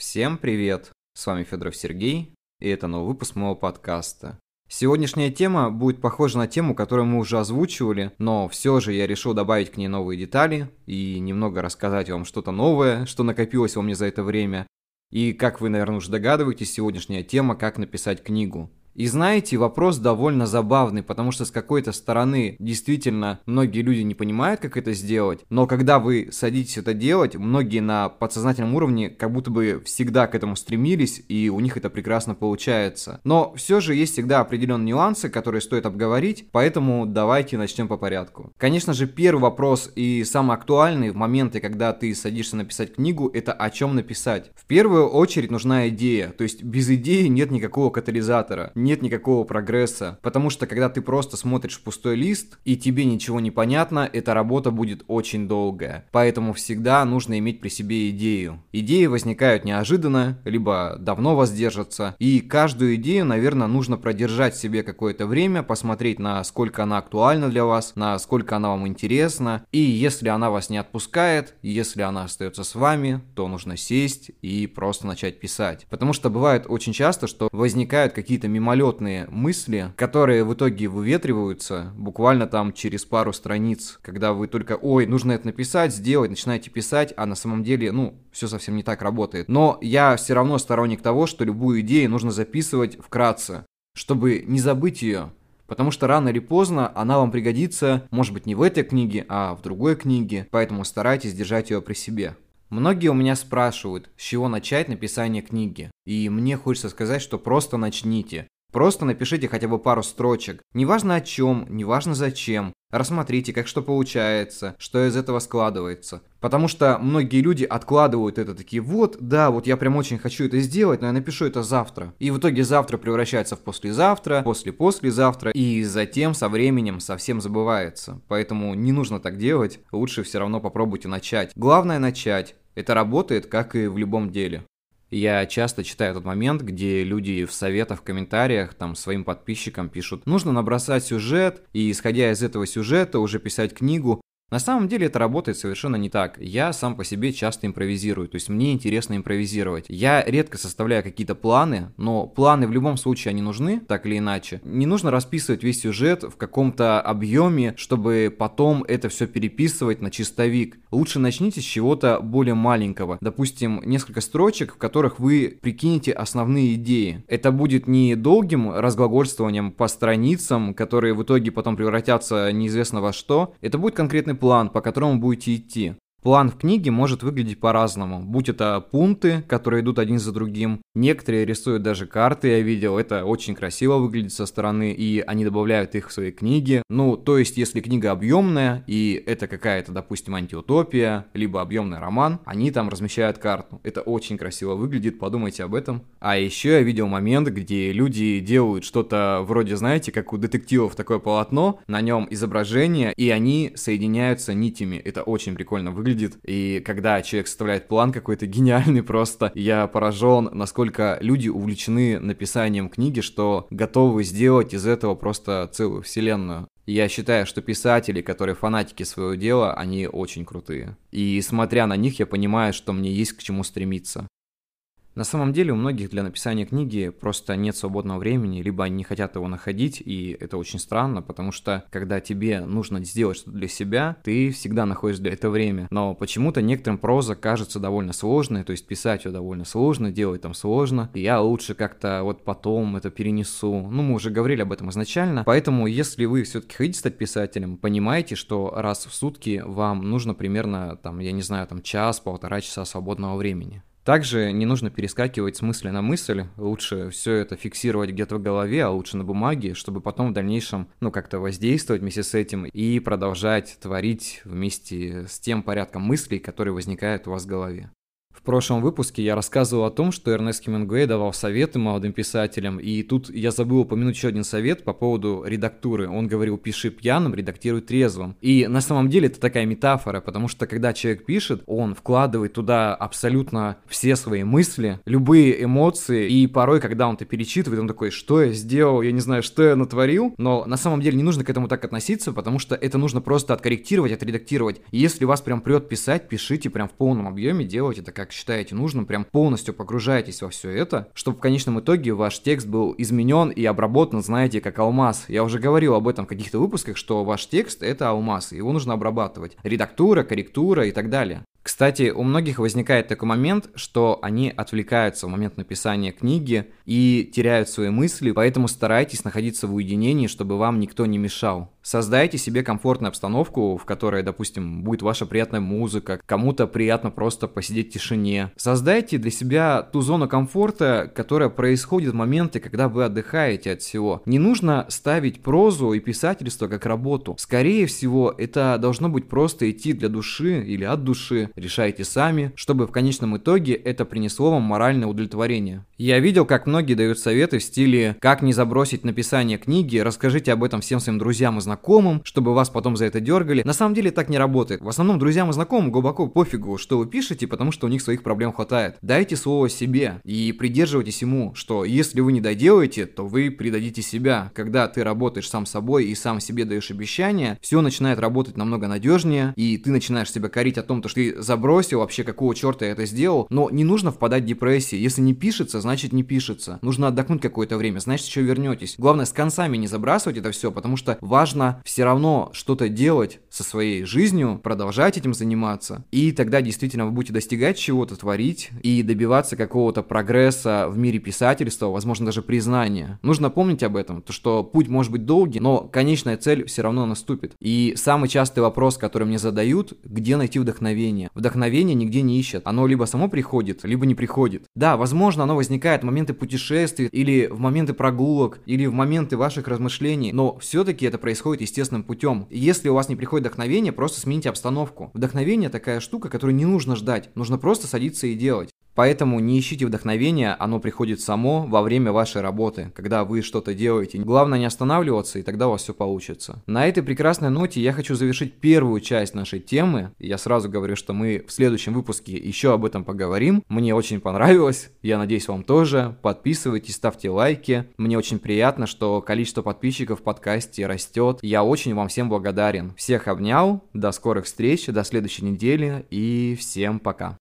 Всем привет! С вами Федоров Сергей, и это новый выпуск моего подкаста. Сегодняшняя тема будет похожа на тему, которую мы уже озвучивали, но все же я решил добавить к ней новые детали и немного рассказать вам что-то новое, что накопилось во мне за это время. И, как вы, наверное, уже догадываетесь, сегодняшняя тема «Как написать книгу». И знаете, вопрос довольно забавный, потому что с какой-то стороны действительно многие люди не понимают, как это сделать, но когда вы садитесь это делать, многие на подсознательном уровне как будто бы всегда к этому стремились, и у них это прекрасно получается. Но все же есть всегда определенные нюансы, которые стоит обговорить, поэтому давайте начнем по порядку. Конечно же, первый вопрос и самый актуальный в моменты, когда ты садишься написать книгу, это о чем написать. В первую очередь нужна идея, то есть без идеи нет никакого катализатора нет никакого прогресса. Потому что когда ты просто смотришь пустой лист и тебе ничего не понятно, эта работа будет очень долгая. Поэтому всегда нужно иметь при себе идею. Идеи возникают неожиданно, либо давно воздержатся. И каждую идею, наверное, нужно продержать себе какое-то время, посмотреть, насколько она актуальна для вас, насколько она вам интересна. И если она вас не отпускает, если она остается с вами, то нужно сесть и просто начать писать. Потому что бывает очень часто, что возникают какие-то мимо мимолетные мысли, которые в итоге выветриваются буквально там через пару страниц, когда вы только, ой, нужно это написать, сделать, начинаете писать, а на самом деле, ну, все совсем не так работает. Но я все равно сторонник того, что любую идею нужно записывать вкратце, чтобы не забыть ее, Потому что рано или поздно она вам пригодится, может быть, не в этой книге, а в другой книге, поэтому старайтесь держать ее при себе. Многие у меня спрашивают, с чего начать написание книги. И мне хочется сказать, что просто начните. Просто напишите хотя бы пару строчек. Неважно о чем, неважно зачем. Рассмотрите, как что получается, что из этого складывается. Потому что многие люди откладывают это такие, вот, да, вот я прям очень хочу это сделать, но я напишу это завтра. И в итоге завтра превращается в послезавтра, после-послезавтра, и затем со временем совсем забывается. Поэтому не нужно так делать, лучше все равно попробуйте начать. Главное начать. Это работает, как и в любом деле. Я часто читаю этот момент, где люди в советах, в комментариях там своим подписчикам пишут, нужно набросать сюжет и исходя из этого сюжета уже писать книгу. На самом деле это работает совершенно не так. Я сам по себе часто импровизирую, то есть мне интересно импровизировать. Я редко составляю какие-то планы, но планы в любом случае они нужны, так или иначе. Не нужно расписывать весь сюжет в каком-то объеме, чтобы потом это все переписывать на чистовик. Лучше начните с чего-то более маленького. Допустим, несколько строчек, в которых вы прикинете основные идеи. Это будет не долгим разглагольствованием по страницам, которые в итоге потом превратятся неизвестно во что. Это будет конкретный план, по которому будете идти. План в книге может выглядеть по-разному, будь это пункты, которые идут один за другим. Некоторые рисуют даже карты, я видел, это очень красиво выглядит со стороны, и они добавляют их в свои книги. Ну, то есть, если книга объемная, и это какая-то, допустим, антиутопия, либо объемный роман, они там размещают карту. Это очень красиво выглядит, подумайте об этом. А еще я видел момент, где люди делают что-то вроде, знаете, как у детективов такое полотно, на нем изображение, и они соединяются нитями. Это очень прикольно выглядит выглядит. И когда человек составляет план какой-то гениальный просто, я поражен, насколько люди увлечены написанием книги, что готовы сделать из этого просто целую вселенную. Я считаю, что писатели, которые фанатики своего дела, они очень крутые. И смотря на них, я понимаю, что мне есть к чему стремиться. На самом деле у многих для написания книги просто нет свободного времени, либо они не хотят его находить, и это очень странно, потому что когда тебе нужно сделать что-то для себя, ты всегда находишь для этого время. Но почему-то некоторым проза кажется довольно сложной, то есть писать ее довольно сложно, делать там сложно. И я лучше как-то вот потом это перенесу. Ну, мы уже говорили об этом изначально. Поэтому, если вы все-таки хотите стать писателем, понимайте, что раз в сутки вам нужно примерно, там, я не знаю, там час-полтора часа свободного времени. Также не нужно перескакивать с мысли на мысль, лучше все это фиксировать где-то в голове, а лучше на бумаге, чтобы потом в дальнейшем, ну, как-то воздействовать вместе с этим и продолжать творить вместе с тем порядком мыслей, которые возникают у вас в голове. В прошлом выпуске я рассказывал о том, что Эрнест Хемингуэй давал советы молодым писателям, и тут я забыл упомянуть еще один совет по поводу редактуры. Он говорил, пиши пьяным, редактируй трезвым. И на самом деле это такая метафора, потому что когда человек пишет, он вкладывает туда абсолютно все свои мысли, любые эмоции, и порой, когда он это перечитывает, он такой, что я сделал, я не знаю, что я натворил, но на самом деле не нужно к этому так относиться, потому что это нужно просто откорректировать, отредактировать. Если вас прям прет писать, пишите прям в полном объеме, делайте это как считаете нужным, прям полностью погружаетесь во все это, чтобы в конечном итоге ваш текст был изменен и обработан, знаете, как алмаз. Я уже говорил об этом в каких-то выпусках, что ваш текст это алмаз, его нужно обрабатывать. Редактура, корректура и так далее. Кстати, у многих возникает такой момент, что они отвлекаются в момент написания книги и теряют свои мысли, поэтому старайтесь находиться в уединении, чтобы вам никто не мешал. Создайте себе комфортную обстановку, в которой, допустим, будет ваша приятная музыка, кому-то приятно просто посидеть в тишине. Создайте для себя ту зону комфорта, которая происходит в моменты, когда вы отдыхаете от всего. Не нужно ставить прозу и писательство как работу. Скорее всего, это должно быть просто идти для души или от души. Решайте сами, чтобы в конечном итоге это принесло вам моральное удовлетворение. Я видел, как многие дают советы в стиле «Как не забросить написание книги, расскажите об этом всем своим друзьям и знакомым, чтобы вас потом за это дергали. На самом деле так не работает. В основном друзьям и знакомым глубоко пофигу, что вы пишете, потому что у них своих проблем хватает. Дайте слово себе и придерживайтесь ему, что если вы не доделаете, то вы предадите себя. Когда ты работаешь сам собой и сам себе даешь обещания, все начинает работать намного надежнее, и ты начинаешь себя корить о том, что ты забросил, вообще какого черта я это сделал. Но не нужно впадать в депрессию. Если не пишется, значит не пишется. Нужно отдохнуть какое-то время, значит еще вернетесь. Главное с концами не забрасывать это все, потому что важно нужно все равно что-то делать со своей жизнью, продолжать этим заниматься, и тогда действительно вы будете достигать чего-то, творить и добиваться какого-то прогресса в мире писательства, возможно, даже признания. Нужно помнить об этом, то что путь может быть долгий, но конечная цель все равно наступит. И самый частый вопрос, который мне задают, где найти вдохновение? Вдохновение нигде не ищет. Оно либо само приходит, либо не приходит. Да, возможно, оно возникает в моменты путешествий, или в моменты прогулок, или в моменты ваших размышлений, но все-таки это происходит происходит естественным путем. И если у вас не приходит вдохновение, просто смените обстановку. Вдохновение такая штука, которую не нужно ждать, нужно просто садиться и делать. Поэтому не ищите вдохновения, оно приходит само во время вашей работы, когда вы что-то делаете. Главное не останавливаться, и тогда у вас все получится. На этой прекрасной ноте я хочу завершить первую часть нашей темы. Я сразу говорю, что мы в следующем выпуске еще об этом поговорим. Мне очень понравилось, я надеюсь вам тоже. Подписывайтесь, ставьте лайки. Мне очень приятно, что количество подписчиков в подкасте растет. Я очень вам всем благодарен. Всех обнял, до скорых встреч, до следующей недели и всем пока.